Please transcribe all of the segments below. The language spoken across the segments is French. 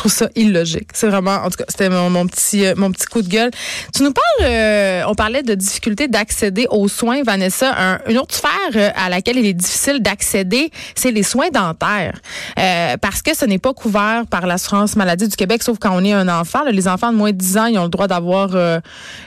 Trouve ça illogique. C'est vraiment, en tout cas, c'était mon, petit, euh, mon petit coup de gueule. Tu nous parles, euh, on parlait de difficulté d'accéder aux soins, Vanessa. une autre sphère euh, à laquelle il est difficile d'accéder, c'est les soins dentaires. parce que ce n'est pas couvert par l'assurance maladie du Québec, sauf quand on est un enfant. les enfants de moins de 10 ans, ils ont le droit d'avoir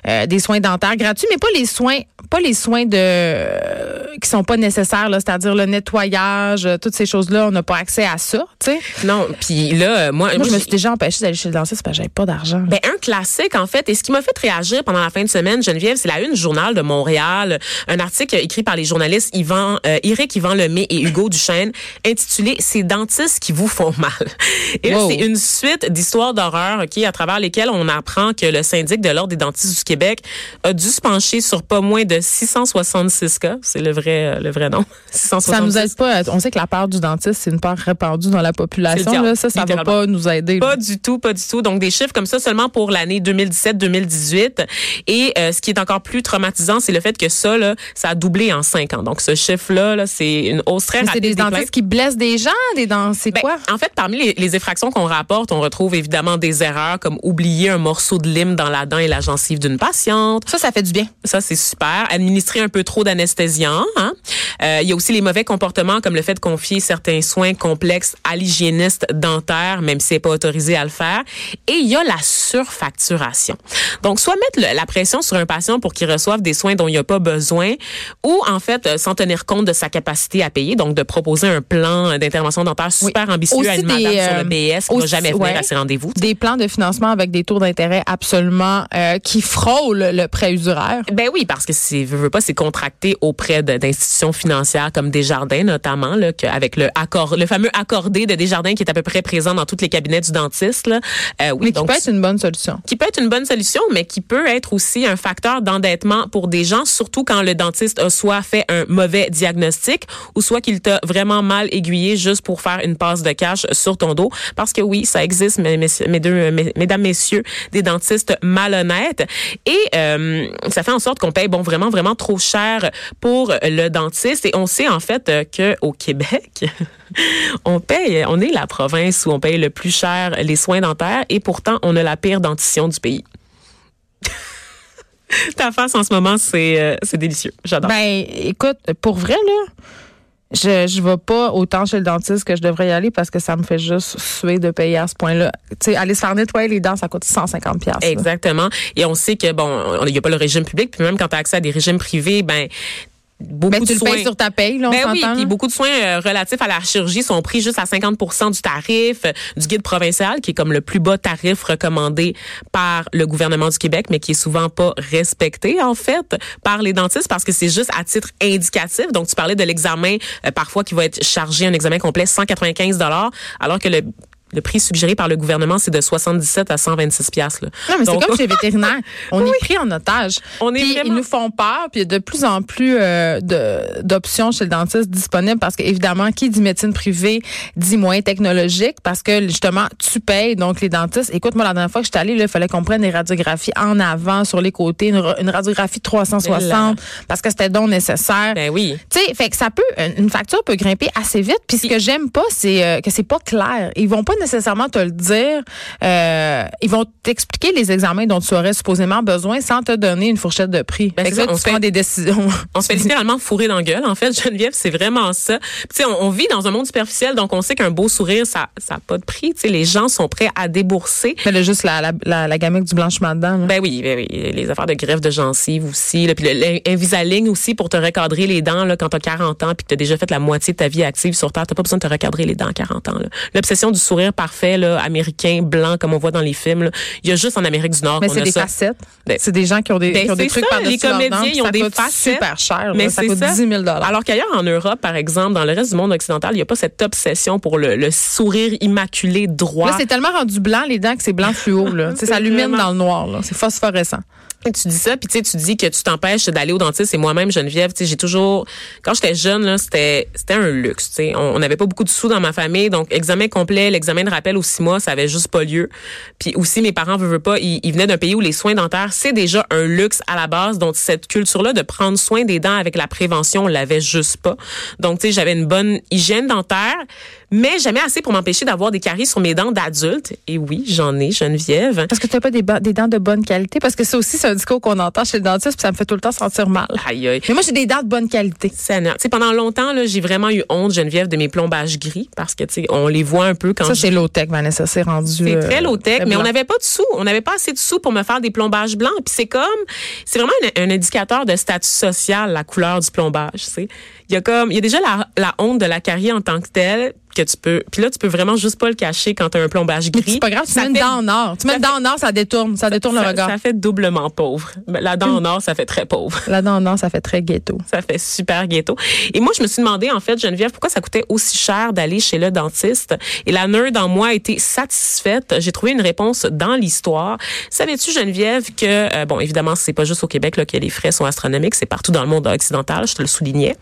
des soins dentaires gratuits, mais pas les soins, pas les soins de qui sont pas nécessaires, c'est-à-dire le nettoyage, toutes ces choses-là. On n'a pas accès à ça, tu sais. Non, puis là, moi je me suis déjà empêchée d'aller chez le dentiste parce que j'avais pas d'argent. Ben, un classique, en fait. Et ce qui m'a fait réagir pendant la fin de semaine, Geneviève, c'est la une journal de Montréal. Un article écrit par les journalistes Yvan, euh, Éric Yvan Lemay et Hugo Duchesne, intitulé Ces dentistes qui vous font mal. Et là, c'est une suite d'histoires d'horreur, OK, à travers lesquelles on apprend que le syndic de l'Ordre des dentistes du Québec a dû se pencher sur pas moins de 666 cas. C'est le vrai, le vrai nom. 666. Ça nous aide pas. On sait que la part du dentiste, c'est une part répandue dans la population. Là. Ça, ça va pas nous aider pas du tout, pas du tout. Donc des chiffres comme ça seulement pour l'année 2017-2018. Et euh, ce qui est encore plus traumatisant, c'est le fait que ça, là, ça a doublé en cinq ans. Donc ce chiffre-là, -là, c'est une hausse très rapide. C'est des, dentistes qui blessent des gens, des dents. C'est ben, quoi? En fait, parmi les, les effractions qu'on rapporte, on retrouve évidemment des erreurs comme oublier un morceau de lime dans la dent et la gencive d'une patiente. Ça, ça fait du bien. Ça, c'est super. Administrer un peu trop d'anesthésiant. Hein? Euh, il y a aussi les mauvais comportements comme le fait de confier certains soins complexes à l'hygiéniste dentaire, même si c'est pas autorisé à le faire. Et il y a la surfacturation. Donc, soit mettre la pression sur un patient pour qu'il reçoive des soins dont il n'y a pas besoin, ou en fait, euh, sans tenir compte de sa capacité à payer, donc de proposer un plan d'intervention dentaire super ambitieux à une madame sur le BS qui ne va jamais venir à ses rendez-vous. Des plans de financement avec des taux d'intérêt absolument euh, qui frôlent le prêt usuraire. Ben oui, parce que c'est veut pas c'est contracté auprès d'institutions financières comme Desjardins notamment là, avec le accord le fameux accordé de Desjardins qui est à peu près présent dans tous les cabinets du dentiste. Là. Euh, oui, mais qui peut être une bonne solution. Qui peut être une bonne solution, mais qui peut être aussi un facteur d'endettement pour des gens, surtout quand le dentiste a soit fait un mauvais diagnostic ou soit qu'il t'a vraiment mal aiguillé juste pour faire une passe de cash sur ton dos. Parce que oui, ça existe, mes, deux, mesdames, messieurs, des dentistes malhonnêtes. Et euh, ça fait en sorte qu'on paye bon vraiment, vraiment trop cher pour le dentiste. Et on sait en fait que au Québec, on paye, on est la province où on paye le plus cher les soins dentaires et pourtant on a la pire dentition du pays. Ta face en ce moment, c'est euh, délicieux. J'adore. Ben, écoute, pour vrai, là, je je vais pas autant chez le dentiste que je devrais y aller parce que ça me fait juste suer de payer à ce point-là. Tu sais, aller se faire nettoyer les dents, ça coûte 150 pièces. Exactement. Et on sait que bon, il y a pas le régime public, puis même quand tu as accès à des régimes privés, ben beaucoup ben, tu le payes sur ta paye, là, on ben oui, puis beaucoup de soins euh, relatifs à la chirurgie sont pris juste à 50% du tarif euh, du guide provincial, qui est comme le plus bas tarif recommandé par le gouvernement du Québec, mais qui est souvent pas respecté, en fait, par les dentistes, parce que c'est juste à titre indicatif. Donc, tu parlais de l'examen, euh, parfois, qui va être chargé, un examen complet, 195 alors que le le prix suggéré par le gouvernement, c'est de 77 à 126 pièces. Non, mais c'est comme chez les vétérinaires. On est pris en otage. On est Ils nous font peur, puis il y a de plus en plus euh, d'options chez le dentiste disponibles parce qu'évidemment, qui dit médecine privée dit moins technologique parce que justement, tu payes. Donc, les dentistes, écoute, moi, la dernière fois que j'étais allée, il fallait qu'on prenne des radiographies en avant, sur les côtés, une, radiographie 360 parce que c'était donc nécessaire. Ben oui. Tu sais, fait que ça peut, une facture peut grimper assez vite. Puis ce que j'aime pas, c'est euh, que c'est pas clair. Ils vont pas nécessairement te le dire. Euh, ils vont t'expliquer les examens dont tu aurais supposément besoin sans te donner une fourchette de prix. Ben ça, on se fait des décisions. On se fait littéralement fourrer dans la gueule. En fait, Geneviève, c'est vraiment ça. Tu on, on, vit dans un monde superficiel, donc on sait qu'un beau sourire, ça, ça pas de prix. Tu sais, les gens sont prêts à débourser. Mais là, juste la, la, la, la du blanchiment dedans. Ben oui, ben oui, les affaires de greffe de gencives aussi. Là, puis l'invisalign aussi pour te recadrer les dents là, quand tu as 40 ans puis que tu as déjà fait la moitié de ta vie active sur Terre. Tu pas besoin de te recadrer les dents à 40 ans. L'obsession du sourire parfait là, américain, blanc, comme on voit dans les films. là. Il y a juste en Amérique du Nord Mais c'est des ça. facettes. Ben, c'est des gens qui ont des, ben, qui ont des trucs ça, par-dessus les comédiens, ils ont ça des coûte facettes. super cher. là. Mais ça coûte ça. 10 000 Alors qu'ailleurs en Europe, par exemple, dans le reste du monde occidental, il n'y a pas cette obsession pour le, le sourire immaculé droit. Là, c'est tellement rendu blanc, les dents, que c'est blanc fluo. Là. Ça illumine dans le noir. C'est phosphorescent. Et tu dis ça, puis tu dis que tu t'empêches d'aller au dentiste. Et moi-même, Geneviève, j'ai toujours, quand j'étais jeune, là, c'était, c'était un luxe. On n'avait pas beaucoup de sous dans ma famille, donc examen complet, l'examen de rappel aux six mois, ça avait juste pas lieu. Puis aussi, mes parents veulent pas, ils, ils venaient d'un pays où les soins dentaires, c'est déjà un luxe à la base. Donc cette culture-là de prendre soin des dents avec la prévention, on l'avait juste pas. Donc tu sais, j'avais une bonne hygiène dentaire, mais jamais assez pour m'empêcher d'avoir des caries sur mes dents d'adulte. Et oui, j'en ai, Geneviève. Parce que tu n'as pas des, des dents de bonne qualité. Parce que ça aussi, c'est un discours qu'on entend chez le dentiste, puis ça me fait tout le temps sentir mal. Aïe, aïe. Mais moi, j'ai des dents de bonne qualité. Sais, pendant longtemps, là, j'ai vraiment eu honte, Geneviève, de mes plombages gris parce que, tu sais, on les voit un peu quand Ça, je- c'est low-tech, Vanessa. C'est rendu. c'est euh, très low-tech, mais on n'avait pas de sous. On n'avait pas assez de sous pour me faire des plombages blancs. Puis c'est comme, c'est vraiment un, un indicateur de statut social, la couleur du plombage, tu sais. Il y a comme, il y a déjà la, la honte de la carie en tant que telle que tu peux, puis là, tu peux vraiment juste pas le cacher quand tu as un plombage gris. c'est pas grave, tu mets une dent en or. Tu mets une dent en or, ça détourne. Ça détourne le regard. ça fait doublement pauvre. Ben, La dent en or, ça fait très pauvre. La dent en or, ça fait très ghetto. Ça fait super ghetto. Et moi, je me suis demandé, en fait, Geneviève, pourquoi ça coûtait aussi cher d'aller chez le dentiste? Et la nerd en moi a été satisfaite. J'ai trouvé une réponse dans l'histoire. Savais-tu, Geneviève, que, euh, bon, évidemment, c'est pas juste au Québec là, que les frais sont astronomiques, c'est partout dans le monde occidental, je te le soulignais.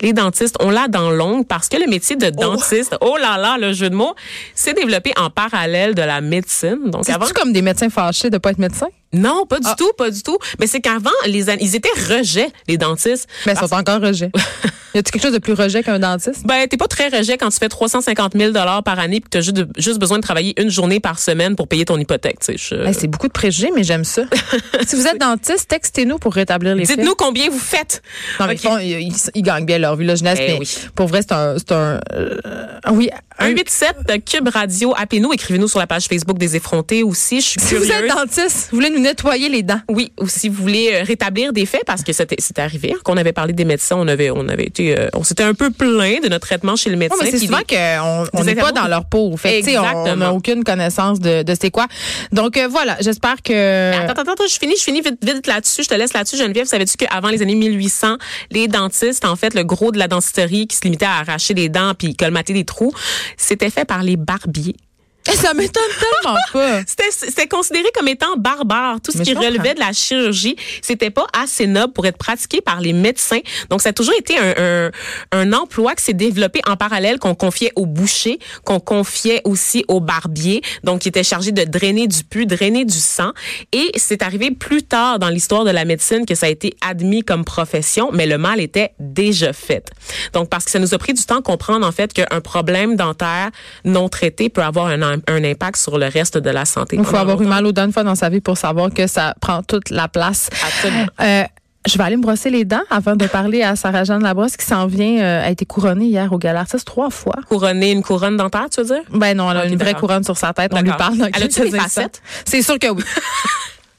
Les dentistes ont la dent longue parce que le métier de dentiste, oh, là là, le jeu de mots, s'est développé en parallèle de la médecine. Donc, avant, comme des médecins fâchés de pas être médecin? Non, pas du Ah. tout, pas du tout. Mais c'est qu'avant, les, ils étaient rejets, les dentistes. Mais ils sont encore rejets. y a-t-il quelque chose de plus rejet qu'un dentiste? Ben, t'es pas très rejet quand tu fais 350 000 par année puis que t'as juste, de- juste besoin de travailler une journée par semaine pour payer ton hypothèque. tu sais. Je- Hey, c'est beaucoup de préjugés, mais j'aime ça. si vous êtes dentiste, textez-nous pour rétablir les. Dites-nous combien vous faites. Non, mais Ok. ils, font- ils, gagnent bien leur vie, là, jeunesse. Eh mais oui. pour vrai, c'est un. C'est un euh, oui. un- 187 de Cube Radio, appelez-nous, écrivez-nous sur la page Facebook des effrontés aussi. Je suis si vous êtes dentiste, vous voulez nous nettoyer les dents. Oui, ou si vous voulez euh, rétablir des faits, parce que c'était c'est arrivé hein, qu'on avait parlé des médecins, on avait on avait été euh, on s'était un peu plaint de notre traitement chez le médecin. Oui, mais c'est souvent des- qu'on on des n'est pas dans leur peau. Fait sais, on- n'a Exactement. aucune connaissance de, de c'est quoi. Donc, euh, voilà, j'espère que. Attends, attends, attends, je finis, je finis vite, vite là-dessus. Je te laisse là-dessus, Geneviève. Savais-tu qu'avant les années 1800, les dentistes, en fait, le gros de la dentisterie qui se limitait à arracher les dents puis colmater des trous, c'était fait par les barbiers. Eh, ça m'étonne tellement pas. C'était considéré comme étant barbare. Tout ce Mais qui relevait de la chirurgie, c'était pas assez noble pour être pratiqué par les médecins. Donc, ça a toujours été un, un, un emploi qui s'est développé en parallèle, qu'on confiait aux bouchers, qu'on confiait aussi aux barbiers, donc qui était chargé de drainer du pus, drainer du sang. Et c'est arrivé plus tard dans l'histoire de la médecine que ça a été admis comme profession, mais le mal était déjà fait. Donc, parce que ça nous a pris du temps de comprendre, en fait, qu'un problème dentaire non traité peut avoir un, un impact sur le reste de la santé. Il faut avoir eu mal aux dents une fois dans sa vie pour savoir que ça prend toute la place. Absolument. Euh, je vais aller me brosser les dents avant de parler à Sarah-Jeanne Labrosse qui s'en vient, euh, a été couronnée hier au Gala Artiste trois fois. Couronner une couronne dentaire, tu veux dire? Ben non, elle a une vraie couronne sur sa tête. On lui parle Elle a-tu des facettes? C'est sûr que oui.